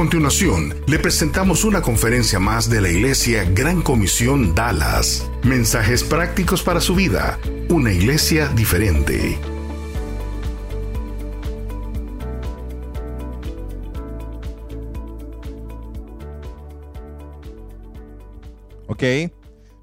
A continuación, le presentamos una conferencia más de la Iglesia Gran Comisión Dallas. Mensajes prácticos para su vida. Una iglesia diferente. Ok,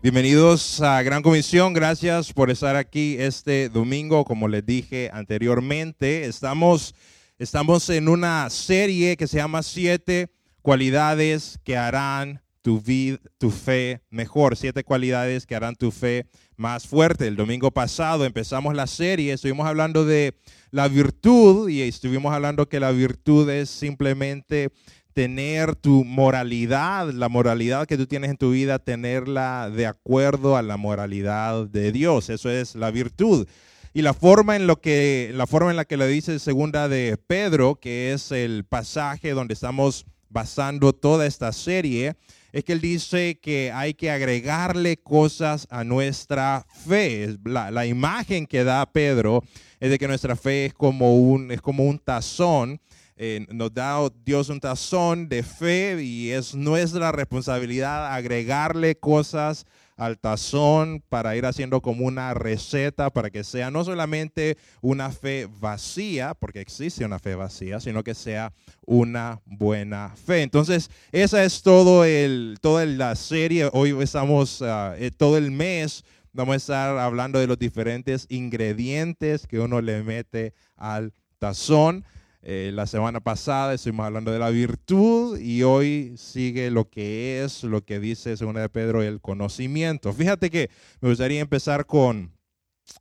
bienvenidos a Gran Comisión. Gracias por estar aquí este domingo. Como les dije anteriormente, estamos, estamos en una serie que se llama Siete cualidades que harán tu, tu fe mejor. Siete cualidades que harán tu fe más fuerte. El domingo pasado empezamos la serie, estuvimos hablando de la virtud y estuvimos hablando que la virtud es simplemente tener tu moralidad, la moralidad que tú tienes en tu vida, tenerla de acuerdo a la moralidad de Dios. Eso es la virtud. Y la forma en lo que la forma en la que le dice segunda de Pedro, que es el pasaje donde estamos basando toda esta serie, es que él dice que hay que agregarle cosas a nuestra fe. La, la imagen que da Pedro es de que nuestra fe es como un, es como un tazón eh, nos da Dios un tazón de fe y es nuestra responsabilidad agregarle cosas al tazón para ir haciendo como una receta para que sea no solamente una fe vacía, porque existe una fe vacía, sino que sea una buena fe. Entonces, esa es todo el, toda la serie. Hoy estamos, ah, eh, todo el mes, vamos a estar hablando de los diferentes ingredientes que uno le mete al tazón. Eh, la semana pasada estuvimos hablando de la virtud y hoy sigue lo que es, lo que dice según de Pedro, el conocimiento. Fíjate que me gustaría empezar con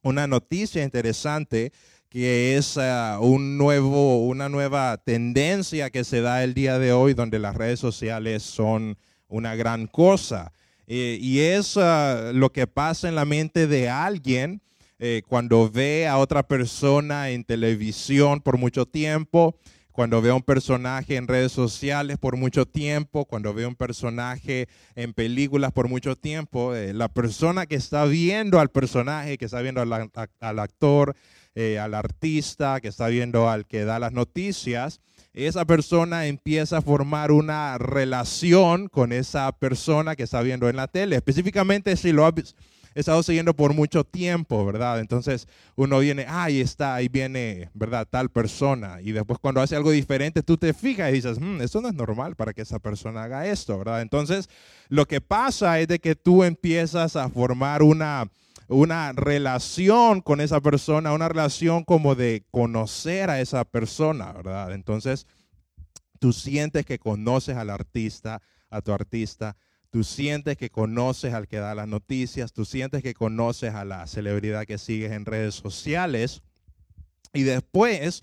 una noticia interesante que es ah, un nuevo, una nueva tendencia que se da el día de hoy donde las redes sociales son una gran cosa. Eh, y es ah, lo que pasa en la mente de alguien eh, cuando ve a otra persona en televisión por mucho tiempo, cuando ve a un personaje en redes sociales por mucho tiempo, cuando ve a un personaje en películas por mucho tiempo, eh, la persona que está viendo al personaje, que está viendo al, actor, eh, al artista, que está viendo al que da las noticias, esa persona empieza a formar una relación con esa persona que está viendo en la tele. Específicamente si lo ha estado siguiendo por mucho tiempo, ¿verdad? Entonces uno viene, ahí está, ahí viene, ¿verdad? Tal persona. Y después cuando hace algo diferente, tú te fijas y dices, mmm, esto no es normal para que esa persona haga esto, ¿verdad? Entonces lo que pasa es de que tú empiezas a formar una una relación con esa persona, una relación como de conocer a esa persona, ¿verdad? Entonces, tú sientes que conoces al artista, a tu artista, Tú sientes que conoces al que da las noticias, tú sientes que conoces a la celebridad que sigues en redes sociales. Y después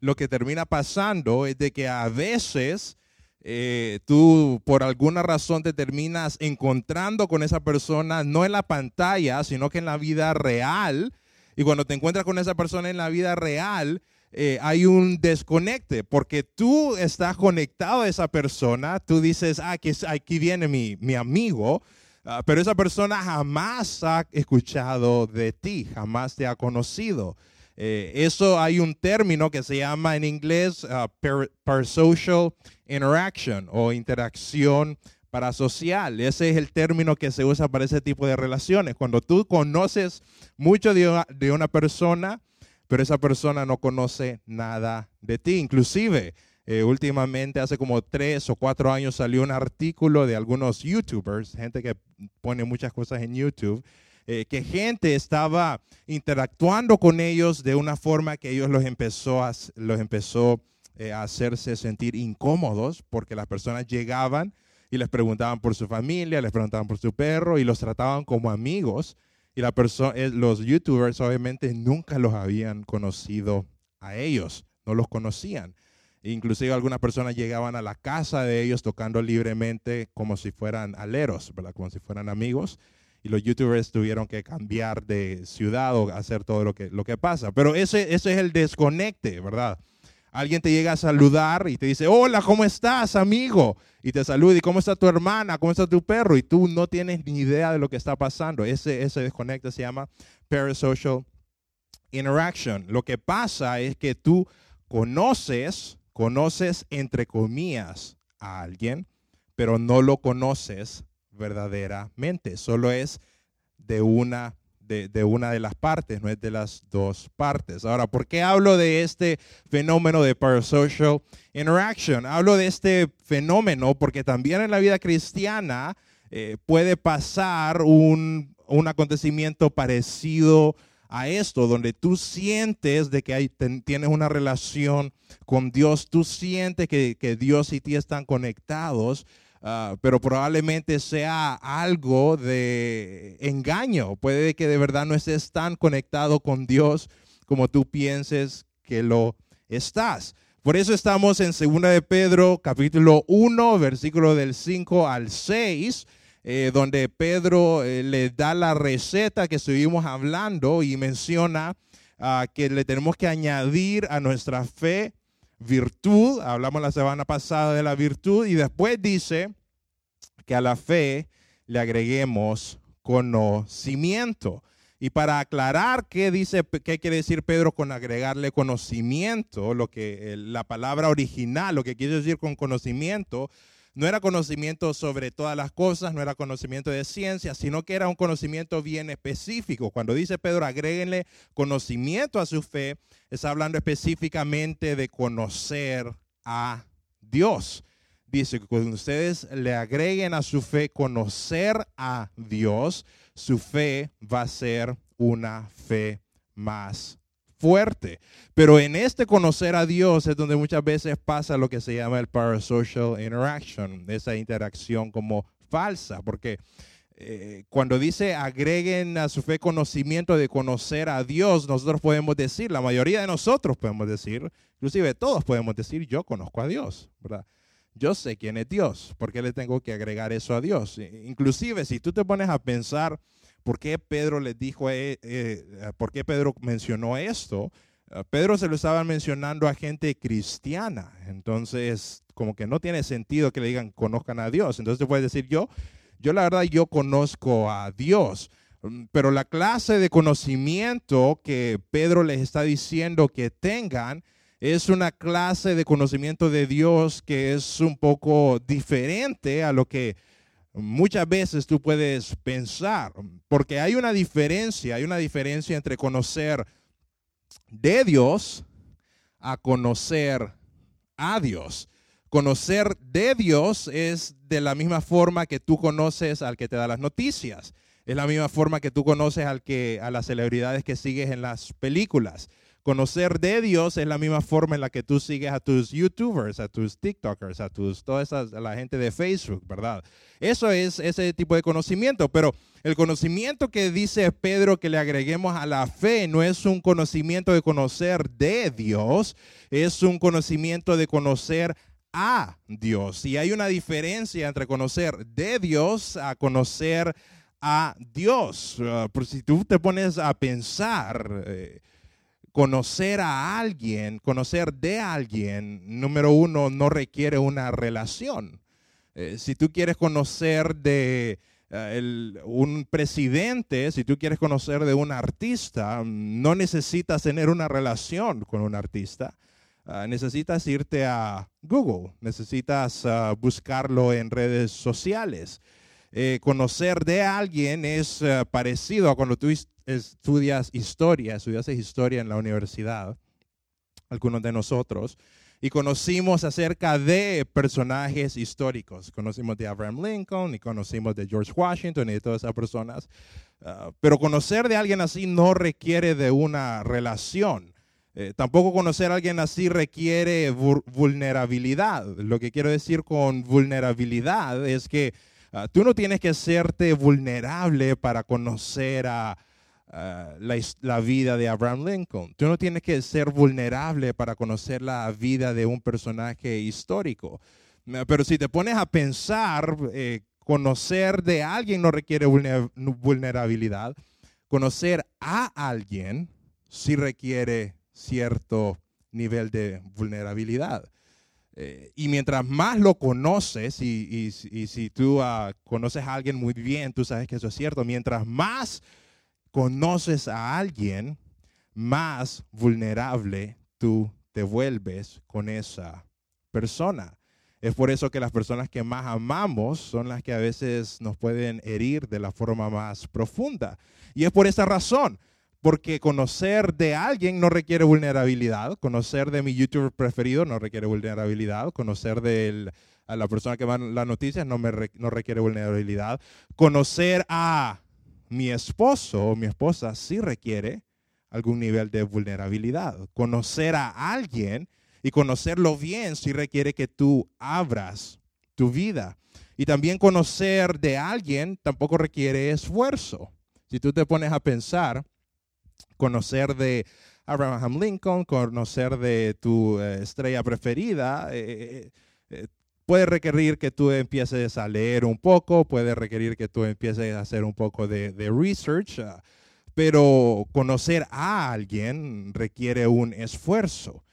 lo que termina pasando es de que a veces eh, tú por alguna razón te terminas encontrando con esa persona, no en la pantalla, sino que en la vida real. Y cuando te encuentras con esa persona en la vida real, eh, hay un desconecte, porque tú estás conectado a esa persona, tú dices, ah, aquí, aquí viene mi, mi amigo, ah, pero esa persona jamás ha escuchado de ti, jamás te ha conocido. Eh, eso hay un término que se llama en inglés uh, parasocial interaction o interacción parasocial. Ese es el término que se usa para ese tipo de relaciones. Cuando tú conoces mucho de una persona, pero esa persona no conoce nada de ti. Inclusive, eh, últimamente, hace como tres o cuatro años, salió un artículo de algunos YouTubers, gente que pone muchas cosas en YouTube, eh, que gente estaba interactuando con ellos de una forma que ellos los empezó a, los empezó, eh, a hacerse sentir incómodos porque las personas llegaban y les preguntaban por su familia, les preguntaban por su perro y los trataban como amigos y la eh, los youtubers obviamente nunca los habían conocido a ellos, no los conocían. Inclusive algunas personas llegaban a la casa de ellos tocando libremente como si fueran aleros. Como si fueran amigos. y los youtubers tuvieron que cambiar de ciudad o hacer todo lo que, lo que pasa. Pero ese, ese es el desconecte, ¿verdad? Alguien te llega a saludar y te dice, hola, ¿cómo estás, amigo? Y te saluda, ¿y cómo está tu hermana? ¿Cómo está tu perro? Y tú no tienes ni idea de lo que está pasando. Ese, ese desconecte se llama parasocial interaction. Lo que pasa es que tú conoces, conoces entre comillas a alguien, pero no lo conoces verdaderamente. Solo es de una de, una de las partes, no es de las dos partes. Ahora, ¿por qué hablo de este fenómeno de parasocial interaction? Hablo de este fenómeno porque también en la vida cristiana eh, puede pasar un, un acontecimiento parecido a esto, donde tú sientes de que hay, tienes una relación con Dios, tú sientes que, que Dios y ti están conectados, uh, pero probablemente sea algo de engaño. Puede que de verdad no estés tan conectado con Dios como tú pienses que lo estás. Por eso estamos en 2 de Pedro capítulo 1, versículo del 5 al 6 eh, donde Pedro eh, le da la receta que estuvimos hablando y menciona ah, que le tenemos que añadir a nuestra fe virtud. Hablamos la semana pasada de la virtud y después dice que a la fe le agreguemos conocimiento. Y para aclarar qué dice, qué quiere decir Pedro con agregarle conocimiento, lo que la palabra original, lo que quiere decir con conocimiento, no era conocimiento sobre todas las cosas, no era conocimiento de ciencia, sino que era un conocimiento bien específico. Cuando dice Pedro, agréguenle conocimiento a su fe, está hablando específicamente de conocer a Dios. Dice que cuando ustedes le agreguen a su fe conocer a Dios, su fe va a ser una fe más fuerte. Pero en este conocer a Dios es donde muchas veces pasa lo que se llama el parasocial interaction, esa interacción como falsa, porque eh, cuando dice agreguen a su fe conocimiento de conocer a Dios, nosotros podemos decir, la mayoría de nosotros podemos decir, inclusive todos podemos decir, yo conozco a Dios, ¿verdad? Yo sé quién es Dios, ¿por qué le tengo que agregar eso a Dios? Inclusive si tú te pones a pensar, ¿Por qué Pedro les dijo, eh, eh, por qué Pedro mencionó esto? Ah, Pedro se lo estaba mencionando a gente cristiana, entonces como que no tiene sentido que le digan conozcan a Dios. Entonces puedes decir yo, yo la verdad yo conozco a Dios, mm, pero la clase de conocimiento que Pedro les está diciendo que tengan es una clase de conocimiento de Dios que es un poco diferente a lo que muchas veces tú puedes pensar, porque hay una diferencia, hay una diferencia entre conocer de Dios a conocer a Dios. Conocer de Dios es de la misma forma que tú conoces al que te da las noticias. Es la misma forma que tú conoces al que a las celebridades que sigues en las películas. Conocer de Dios es la misma forma en la que tú sigues a tus YouTubers, a tus TikTokers, a tus toda esa, la gente de Facebook, ¿verdad? Eso es ese tipo de conocimiento, pero el conocimiento que dice Pedro que le agreguemos a la fe no es un conocimiento de conocer de Dios, es un conocimiento de conocer a Dios. Y hay una diferencia entre conocer de Dios a conocer a Dios. Uh, por si tú te pones a pensar, eh, conocer a alguien, conocer de alguien, número uno, no requiere una relación. Eh, si tú quieres conocer de eh, un presidente, si tú quieres conocer de un artista, no necesitas tener una relación con un artista. Ah, necesitas irte a Google, necesitas ah, buscarlo en redes sociales. Eh, conocer de alguien es parecido a cuando tú estudias historia, estudiaste historia en la universidad, algunos de nosotros, y conocimos acerca de personajes históricos. Conocimos de Abraham Lincoln y conocimos de George Washington y de todas esas personas. Ah, pero conocer de alguien así no requiere de una relación. Eh, tampoco conocer a alguien así requiere vulnerabilidad. Lo que quiero decir con vulnerabilidad es que ah, tú no tienes que hacerte vulnerable para conocer a, Ah, la, vida de Abraham Lincoln. Tú no tienes que ser vulnerable para conocer la vida de un personaje histórico. Ah, pero si te pones a pensar, eh, conocer de alguien no requiere vulnerabilidad. Conocer a alguien sí requiere cierto nivel de vulnerabilidad. Eh, y mientras más lo conoces, y, si tú ah, conoces a alguien muy bien, tú sabes que eso es cierto, mientras más conoces a alguien, más vulnerable tú te vuelves con esa persona. Es por eso que las personas que más amamos son las que a veces nos pueden herir de la forma más profunda. Y es por esa razón, porque conocer de alguien no requiere vulnerabilidad, conocer de mi youtuber preferido no requiere vulnerabilidad, conocer de la persona que va las noticias no, me no requiere vulnerabilidad, conocer a mi esposo o mi esposa sí requiere algún nivel de vulnerabilidad. Conocer a alguien y conocerlo bien sí requiere que tú abras tu vida. Y también conocer de alguien tampoco requiere esfuerzo. Si tú te pones a pensar, conocer de Abraham Lincoln, conocer de tu eh, estrella preferida, eh, eh, puede requerir que tú empieces a leer un poco, puede requerir que tú empieces a hacer un poco de, research, ah, pero conocer a alguien requiere un esfuerzo.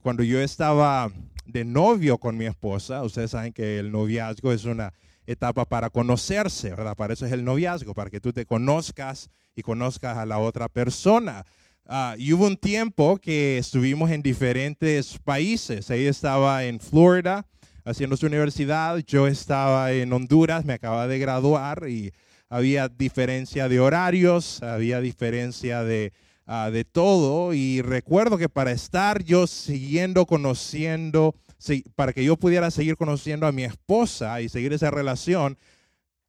cuando yo estaba de novio con mi esposa, ustedes saben que el noviazgo es una etapa para conocerse, ¿verdad? Para eso es el noviazgo, para que tú te conozcas y conozcas a la otra persona. Ah, y hubo un tiempo que estuvimos en diferentes países. Ella estaba en Florida haciendo su universidad, yo estaba en Honduras, me acababa de graduar y había diferencia de horarios, había diferencia de, ah, de todo. Y recuerdo que para estar yo siguiendo conociendo, para que yo pudiera seguir conociendo a mi esposa y seguir esa relación,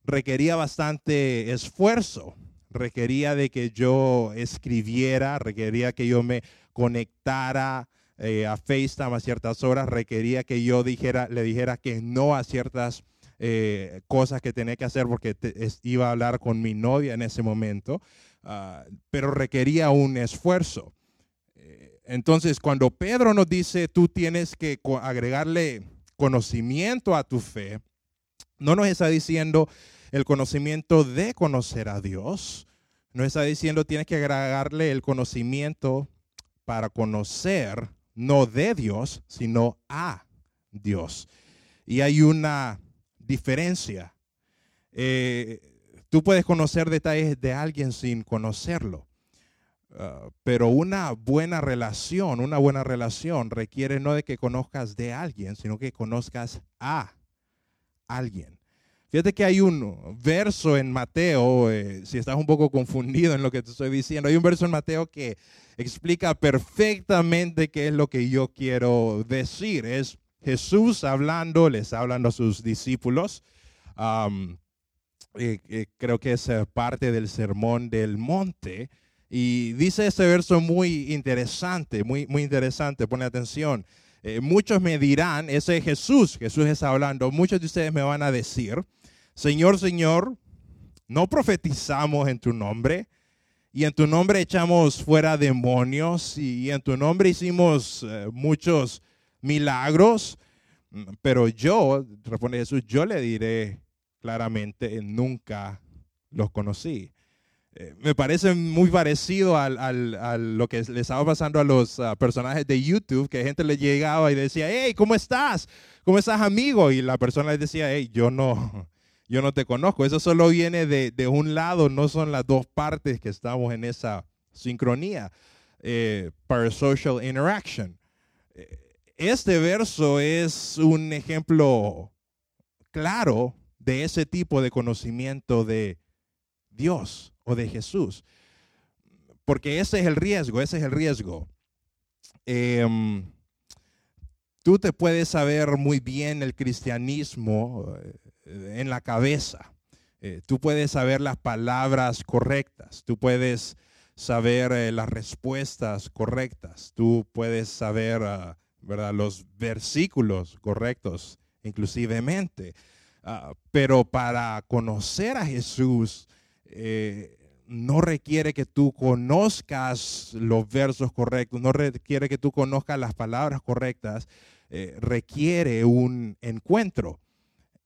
requería bastante esfuerzo requería de que yo escribiera, requería que yo me conectara eh, a FaceTime a ciertas horas, requería que yo dijera, le dijera que no a ciertas eh, cosas que tenía que hacer porque iba a hablar con mi novia en ese momento, ah, pero requería un esfuerzo. Eh, entonces, cuando Pedro nos dice, tú tienes que agregarle conocimiento a tu fe, no nos está diciendo el conocimiento de conocer a Dios. No está diciendo tienes que agregarle el conocimiento para conocer, no de Dios, sino a Dios. Y hay una diferencia. Eh, tú puedes conocer detalles de alguien sin conocerlo. Uh, pero una buena relación, una buena relación requiere no de que conozcas de alguien, sino que conozcas a alguien. Fíjate que hay un verso en Mateo, eh, si estás un poco confundido en lo que te estoy diciendo, hay un verso en Mateo que explica perfectamente qué es lo que yo quiero decir. Es Jesús hablando, les hablando a sus discípulos. creo que es eh, parte del sermón del monte. Y dice este verso muy interesante, muy, muy interesante, pone atención. Eh, muchos me dirán, ese es Jesús, Jesús está hablando, muchos de ustedes me van a decir, Señor, Señor, no profetizamos en tu nombre y en tu nombre echamos fuera demonios y en tu nombre hicimos eh, muchos milagros. Pero yo, responde Jesús, yo le diré claramente, nunca los conocí. Eh, me parece muy parecido a lo que le estaba pasando a los personajes de YouTube, que gente le llegaba y decía, hey, ¿cómo estás? ¿Cómo estás, amigo? Y la persona le decía, hey, yo no, yo no te conozco. Eso solo viene de, un lado, no son las dos partes que estamos en esa sincronía. Eh, parasocial interaction. Eh, este verso es un ejemplo claro de ese tipo de conocimiento de Dios o de Jesús. Porque ese es el riesgo, ese es el riesgo. Em, tú te puedes saber muy bien el cristianismo, eh, en la cabeza. Eh, tú puedes saber las palabras correctas, tú puedes saber eh, las respuestas correctas, tú puedes saber ah, ¿verdad? los versículos correctos, inclusivemente. Ah, pero para conocer a Jesús, no requiere que tú conozcas los versos correctos, no requiere que tú conozcas las palabras correctas, requiere un encuentro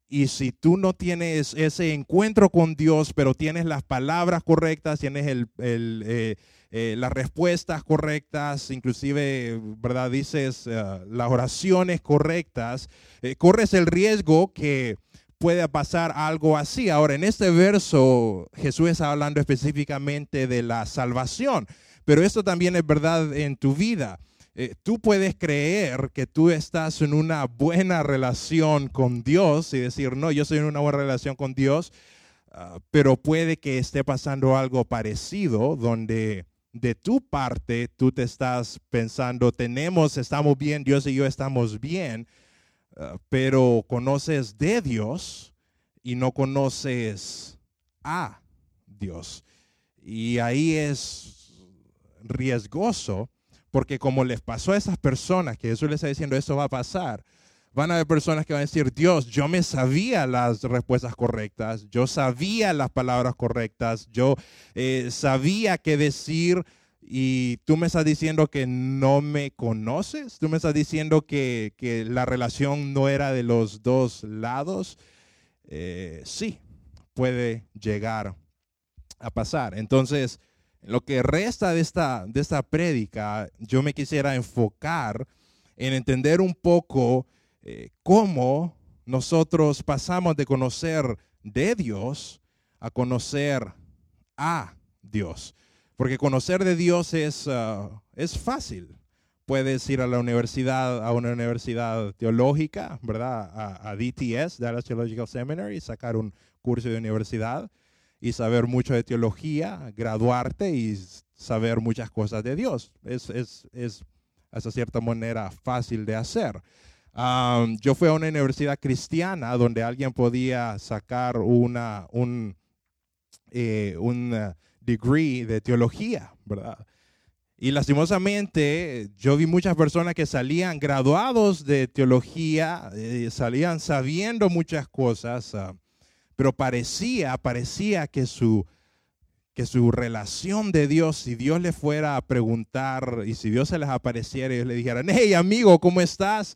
Y si tú no tienes ese encuentro con Dios, pero tienes las palabras correctas, tienes el, eh, eh, las respuestas correctas, inclusive, ¿verdad? Dices eh, las oraciones correctas, corres el riesgo que pueda pasar algo así. Ahora, en este verso, Jesús está hablando específicamente de la salvación, pero esto también es verdad en tu vida. Eh, tú puedes creer que tú estás en una buena relación con Dios y decir, no, yo estoy en una buena relación con Dios, ah, pero puede que esté pasando algo parecido donde de tu parte tú te estás pensando, tenemos, estamos bien, Dios y yo estamos bien, ah, pero conoces de Dios y no conoces a Dios. Y ahí es riesgoso porque como les pasó a esas personas que Jesús les está diciendo, eso va a pasar, van a haber personas que van a decir, Dios, yo me sabía las respuestas correctas, yo sabía las palabras correctas, yo eh, sabía qué decir y tú me estás diciendo que no me conoces, tú me estás diciendo que, la relación no era de los dos lados. Eh, sí, puede llegar a pasar. Entonces, lo que resta de esta, de esta prédica, yo me quisiera enfocar en entender un poco eh, cómo nosotros pasamos de conocer de Dios a conocer a Dios. Porque conocer de Dios es, ah, es fácil. Puedes ir a la universidad, a una universidad teológica, ¿verdad? A, a DTS, Dallas Theological Seminary, sacar un curso de universidad y saber mucho de teología, graduarte y saber muchas cosas de Dios. Es, es, es hasta cierta manera fácil de hacer. yo fui a una universidad cristiana donde alguien podía sacar una, un, eh, un uh, degree de teología, ¿verdad? Y lastimosamente yo vi muchas personas que salían graduados de teología, eh, salían sabiendo muchas cosas. Uh, pero parecía, parecía que su, que su relación de Dios, si Dios le fuera a preguntar y si Dios se les apareciera y le dijeran, hey amigo, ¿cómo estás?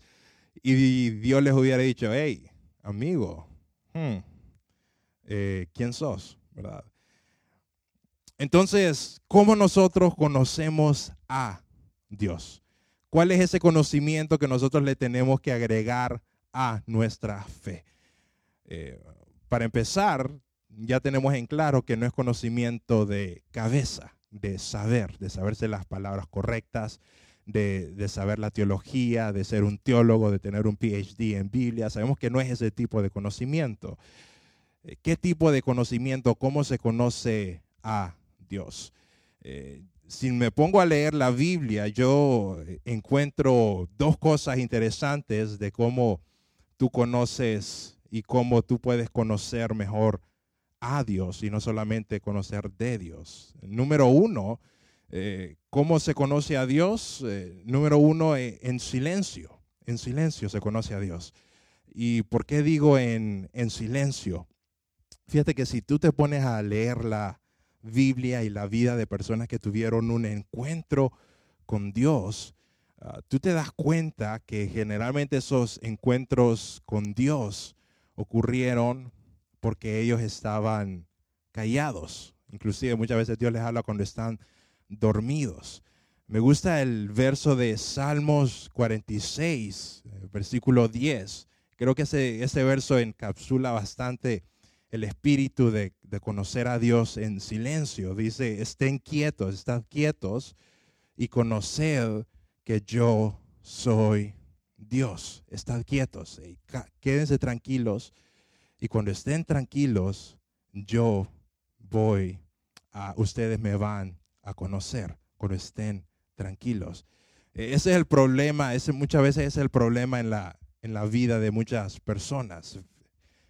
Y Dios les hubiera dicho, hey amigo, hmm, eh, ¿quién sos? ¿verdad? Entonces, ¿cómo nosotros conocemos a Dios? ¿Cuál es ese conocimiento que nosotros le tenemos que agregar a nuestra fe? Eh, para empezar, ya tenemos en claro que no es conocimiento de cabeza, de saber, de saberse las palabras correctas, de, saber la teología, de ser un teólogo, de tener un PhD en Biblia. Sabemos que no es ese tipo de conocimiento. Eh, ¿Qué tipo de conocimiento? ¿Cómo se conoce a Dios? Eh, si me pongo a leer la Biblia, yo encuentro dos cosas interesantes de cómo tú conoces y cómo tú puedes conocer mejor a Dios y no solamente conocer de Dios. Número uno, eh, ¿cómo se conoce a Dios? Eh, número uno, eh, en silencio. En silencio se conoce a Dios. ¿Y por qué digo en, en silencio? Fíjate que si tú te pones a leer la Biblia y la vida de personas que tuvieron un encuentro con Dios, ah, tú te das cuenta que generalmente esos encuentros con Dios ocurrieron porque ellos estaban callados. Inclusive muchas veces Dios les habla cuando están dormidos. Me gusta el verso de Salmos 46, eh, versículo 10. Creo que ese, ese verso encapsula bastante el espíritu de, de, conocer a Dios en silencio. Dice, estén quietos, están quietos y conoced que yo soy Dios, estad quietos, quédense tranquilos y cuando estén tranquilos, yo voy a, ustedes me van a conocer cuando estén tranquilos. E, ese es el problema, ese muchas veces es el problema en la, en la vida de muchas personas.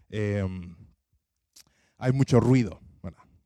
Em, hay mucho ruido,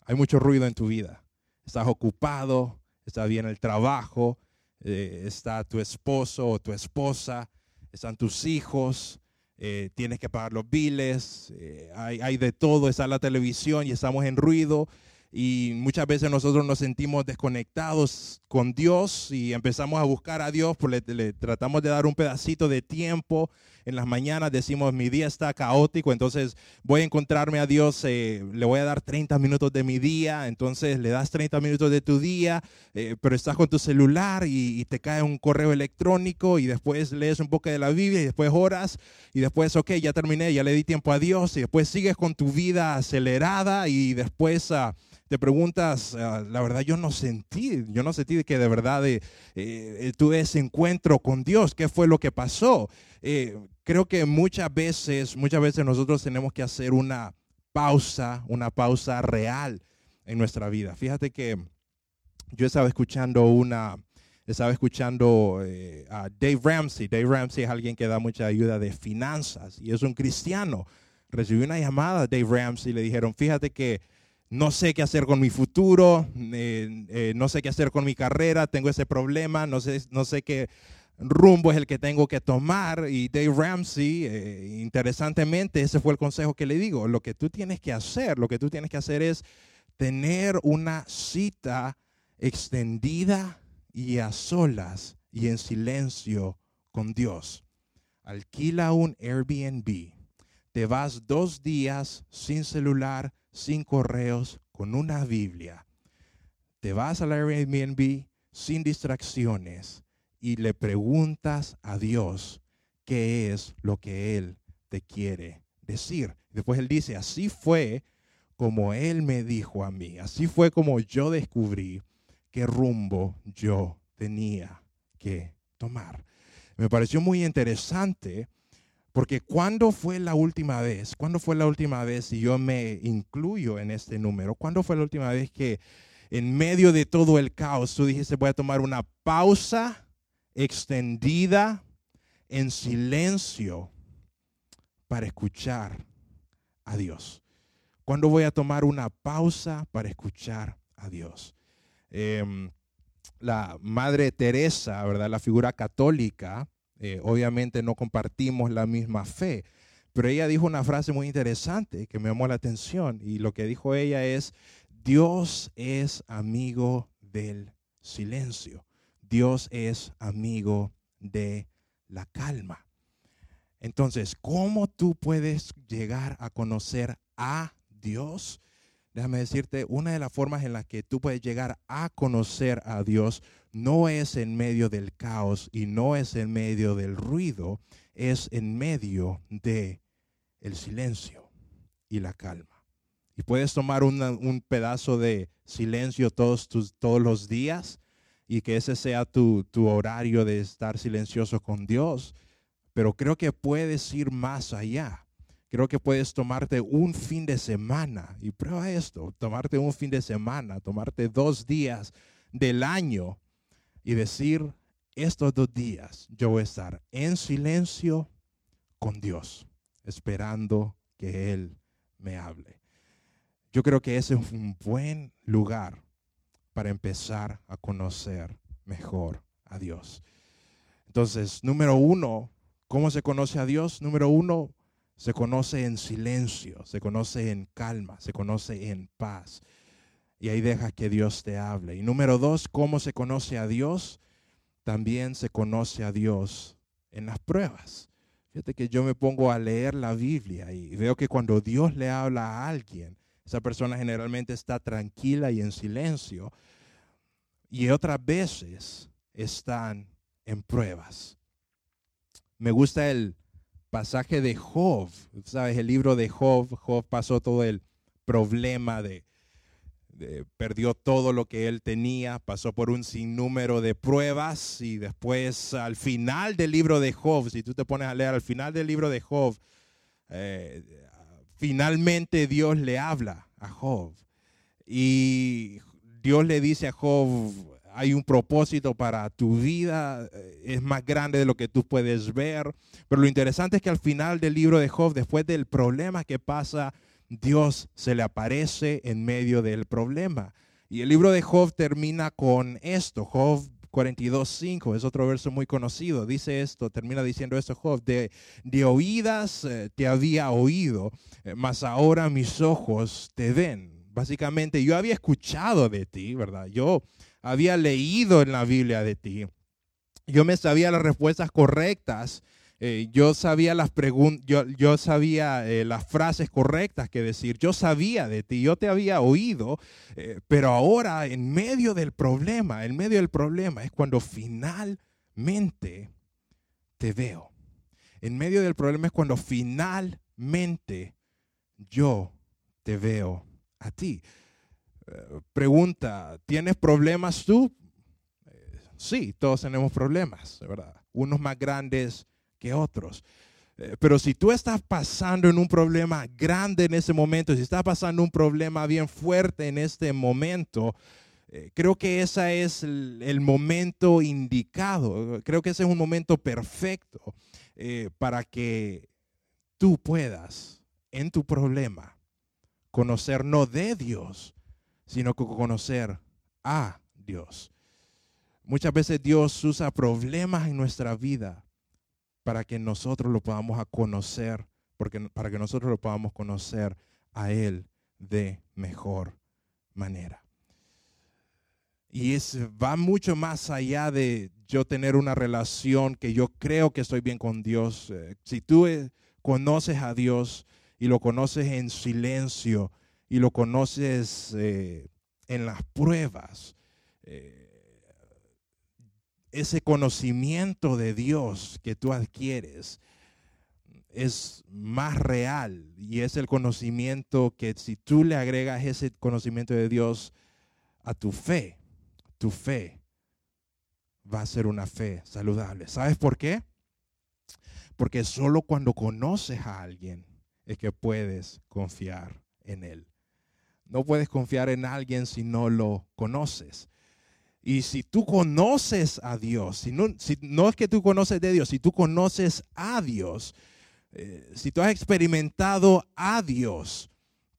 hay mucho ruido en tu vida. Estás ocupado, está bien el trabajo, eh, está tu esposo o tu esposa, están tus hijos, eh, tienes que pagar los biles, eh, hay, hay, de todo, está la televisión y estamos en ruido y muchas veces nosotros nos sentimos desconectados con Dios y empezamos a buscar a Dios, pues le, tratamos de dar un pedacito de tiempo. En las mañanas decimos, mi día está caótico, entonces voy a encontrarme a Dios, eh, le voy a dar 30 minutos de mi día, entonces le das 30 minutos de tu día, eh, pero estás con tu celular y, y, te cae un correo electrónico y después lees un poco de la Biblia y después horas y después, ok, ya terminé, ya le di tiempo a Dios y después sigues con tu vida acelerada y después... Uh, te preguntas, ah, la verdad yo no sentí, yo no sentí que de verdad eh, eh, tuve ese encuentro con Dios, ¿qué fue lo que pasó? Eh, creo que muchas veces, muchas veces nosotros tenemos que hacer una pausa, una pausa real en nuestra vida. Fíjate que yo estaba escuchando una, estaba escuchando a Dave Ramsey. Dave Ramsey es alguien que da mucha ayuda de finanzas y es un cristiano. Recibí una llamada de Dave Ramsey y le dijeron, fíjate que no sé qué hacer con mi futuro, eh, eh, no sé qué hacer con mi carrera, tengo ese problema, no sé, no sé qué rumbo es el que tengo que tomar. Y Dave Ramsey, eh, interesantemente, ese fue el consejo que le digo. Lo que tú tienes que hacer, lo que tú tienes que hacer es tener una cita extendida y a solas y en silencio con Dios. Alquila un Airbnb. Te vas dos días sin celular, sin correos, con una Biblia. Te vas al Airbnb sin distracciones y le preguntas a Dios qué es lo que Él te quiere decir. Después Él dice, así fue como Él me dijo a mí, así fue como yo descubrí qué rumbo yo tenía que tomar. Me pareció muy interesante porque ¿cuándo fue la última vez? ¿Cuándo fue la última vez, y yo me incluyo en este número, cuándo fue la última vez que en medio de todo el caos tú dijiste voy a tomar una pausa extendida en silencio para escuchar a Dios? ¿Cuándo voy a tomar una pausa para escuchar a Dios? Em, la Madre Teresa, ¿verdad? La figura católica, eh, obviamente no compartimos la misma fe, pero ella dijo una frase muy interesante que me llamó la atención y lo que dijo ella es, Dios es amigo del silencio, Dios es amigo de la calma. Entonces, ¿cómo tú puedes llegar a conocer a Dios? Déjame decirte, una de las formas en las que tú puedes llegar a conocer a Dios no es en medio del caos y no es en medio del ruido, es en medio de el silencio y la calma. Y puedes tomar un pedazo de silencio todos, todos los días y que ese sea tu, tu horario de estar silencioso con Dios, pero creo que puedes ir más allá. Creo que puedes tomarte un fin de semana y prueba esto, tomarte un fin de semana, tomarte dos días del año y decir, estos dos días yo voy a estar en silencio con Dios, esperando que Él me hable. Yo creo que ese es un buen lugar para empezar a conocer mejor a Dios. Entonces, número uno, ¿cómo se conoce a Dios? Número uno, se conoce en silencio, se conoce en calma, se conoce en paz y ahí dejas que Dios te hable. Y número dos, ¿cómo se conoce a Dios? También se conoce a Dios en las pruebas. Fíjate que yo me pongo a leer la Biblia y veo que cuando Dios le habla a alguien, esa persona generalmente está tranquila y en silencio. Y otras veces están en pruebas. Me gusta el pasaje de Job. ¿Sabes? El libro de Job. Job pasó todo el problema de perdió todo lo que él tenía, pasó por un sinnúmero de pruebas y después al final del libro de Job, si tú te pones a leer al final del libro de Job, eh, finalmente Dios le habla a Job y Dios le dice a Job, hay un propósito para tu vida, eh, es más grande de lo que tú puedes ver, pero lo interesante es que al final del libro de Job, después del problema que pasa, Dios se le aparece en medio del problema. Y el libro de Job termina con esto. Job 42.5 es otro verso muy conocido. Dice esto, termina diciendo esto Job, de, de oídas eh, te había oído, eh, mas ahora mis ojos te ven. Básicamente, yo había escuchado de ti, ¿verdad? Yo había leído en la Biblia de ti. Yo me sabía las respuestas correctas. Eh, yo sabía las preguntas, yo, yo, sabía eh, las frases correctas que decir. Yo sabía de ti, yo te había oído, eh, pero ahora en medio del problema, en medio del problema es cuando finalmente te veo. En medio del problema es cuando finalmente yo te veo a ti. Pregunta, ¿tienes problemas tú? Sí, todos tenemos problemas, ¿verdad? Unos más grandes que otros. Eh, pero si tú estás pasando en un problema grande en ese momento, si estás pasando un problema bien fuerte en este momento, creo que ese es el, momento indicado. Creo que ese es un momento perfecto para que tú puedas en tu problema conocer no de Dios, sino conocer a Dios. Muchas veces Dios usa problemas en nuestra vida para que nosotros lo podamos conocer, porque, para que nosotros lo podamos conocer a Él de mejor manera. Y es, va mucho más allá de yo tener una relación que yo creo que estoy bien con Dios. Eh, si tú eh, conoces a Dios y lo conoces en silencio y lo conoces eh, en las pruebas, eh, ese conocimiento de Dios que tú adquieres es más real y es el conocimiento que si tú le agregas ese conocimiento de Dios a tu fe, tu fe va a ser una fe saludable. ¿Sabes por qué? Porque solo cuando conoces a alguien es que puedes confiar en él. No puedes confiar en alguien si no lo conoces. Y si tú conoces a Dios, si no, si no es que tú conoces de Dios, si tú conoces a Dios, eh, si tú has experimentado a Dios,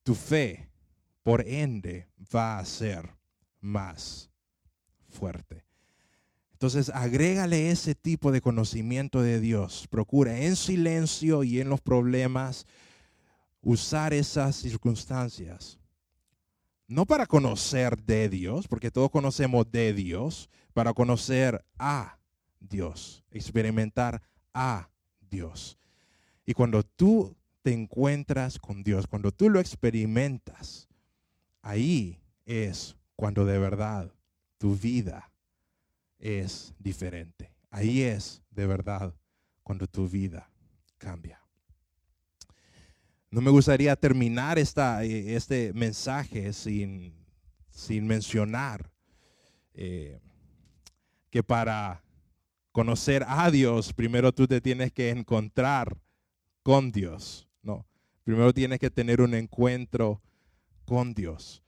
tu fe, por ende, va a ser más fuerte. Entonces, agrégale ese tipo de conocimiento de Dios. Procura en silencio y en los problemas usar esas circunstancias no para conocer de Dios, porque todos conocemos de Dios, para conocer a Dios, experimentar a Dios. Y cuando tú te encuentras con Dios, cuando tú lo experimentas, ahí es cuando de verdad tu vida es diferente. Ahí es de verdad cuando tu vida cambia. No me gustaría terminar esta, eh, este mensaje sin, sin mencionar eh, que para conocer a Dios, primero tú te tienes que encontrar con Dios, ¿no? Primero tienes que tener un encuentro con Dios.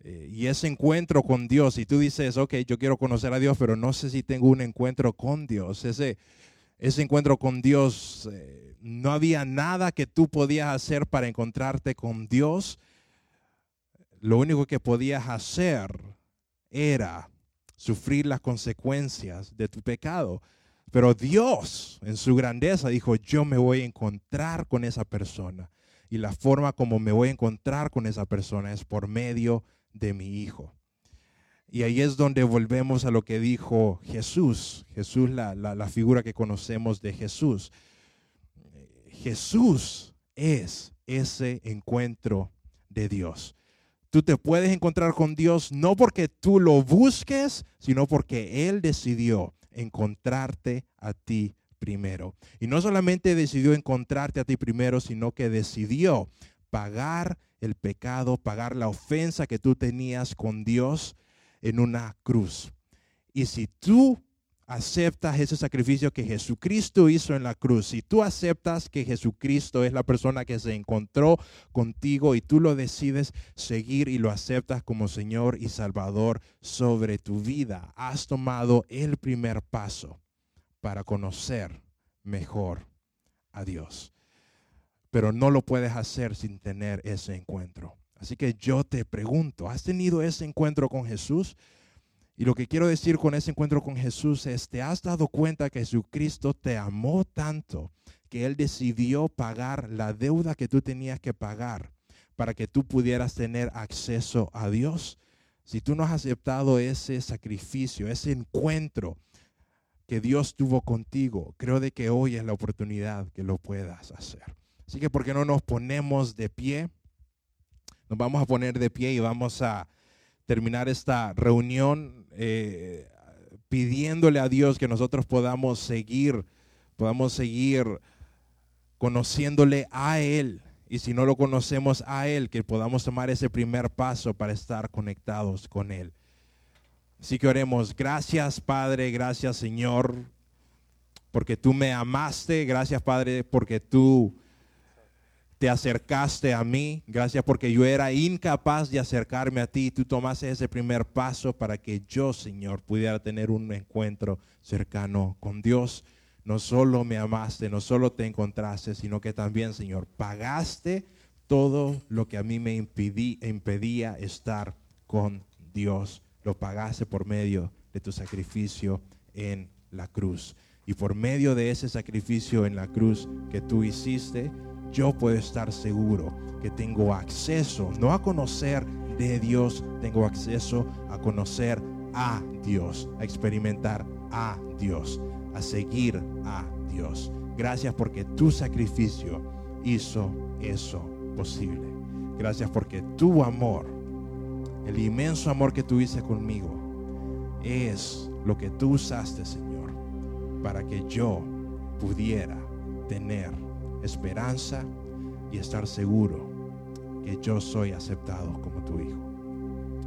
Eh, y ese encuentro con Dios, y tú dices, ok, yo quiero conocer a Dios, pero no sé si tengo un encuentro con Dios. Ese, ese encuentro con Dios no había nada que tú podías hacer para encontrarte con Dios. Lo único que podías hacer era sufrir las consecuencias de tu pecado. Pero Dios, en su grandeza, dijo, yo me voy a encontrar con esa persona. Y la forma como me voy a encontrar con esa persona es por medio de mi Hijo. Y ahí es donde volvemos a lo que dijo Jesús. Jesús, la, la figura que conocemos de Jesús. Jesús es ese encuentro de Dios. Tú te puedes encontrar con Dios no porque tú lo busques, sino porque Él decidió encontrarte a ti primero. Y no solamente decidió encontrarte a ti primero, sino que decidió pagar el pecado, pagar la ofensa que tú tenías con Dios en una cruz. Y si tú aceptas ese sacrificio que Jesucristo hizo en la cruz, si tú aceptas que Jesucristo es la persona que se encontró contigo y tú lo decides seguir y lo aceptas como Señor y Salvador sobre tu vida, has tomado el primer paso para conocer mejor a Dios. Pero no lo puedes hacer sin tener ese encuentro. Así que yo te pregunto, ¿has tenido ese encuentro con Jesús? Y lo que quiero decir con ese encuentro con Jesús es, ¿te has dado cuenta que Jesucristo te amó tanto que Él decidió pagar la deuda que tú tenías que pagar para que tú pudieras tener acceso a Dios. Si tú no has aceptado ese sacrificio, ese encuentro que Dios tuvo contigo, creo de que hoy es la oportunidad que lo puedas hacer. Así que, ¿por qué no nos ponemos de pie? Nos vamos a poner de pie y vamos a terminar esta reunión eh, pidiéndole a Dios que nosotros podamos seguir, podamos seguir conociéndole a Él. Y si no lo conocemos a Él, que podamos tomar ese primer paso para estar conectados con Él. Así que oremos, gracias Padre, gracias Señor, porque tú me amaste, gracias Padre, porque tú te acercaste a mí, gracias porque yo era incapaz de acercarme a ti, tú tomaste ese primer paso para que yo, Señor, pudiera tener un encuentro cercano con Dios. No solo me amaste, no solo te encontraste, sino que también, Señor, pagaste todo lo que a mí me impedía estar con Dios. Lo pagaste por medio de tu sacrificio en la cruz. Y por medio de ese sacrificio en la cruz que tú hiciste, yo puedo estar seguro que tengo acceso, no a conocer de Dios, tengo acceso a conocer a Dios, a experimentar a Dios, a seguir a Dios. Gracias porque tu sacrificio hizo eso posible. Gracias porque tu amor, el inmenso amor que tuviste conmigo, es lo que tú usaste, Señor, para que yo pudiera tener esperanza y estar seguro que yo soy aceptado como tu hijo.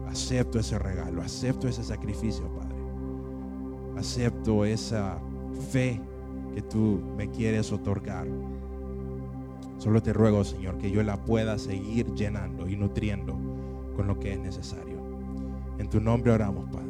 Acepto ese regalo, acepto ese sacrificio, Padre. Acepto esa fe que tú me quieres otorgar. Solo te ruego, Señor, que yo la pueda seguir llenando y nutriendo con lo que es necesario. En tu nombre oramos, Padre.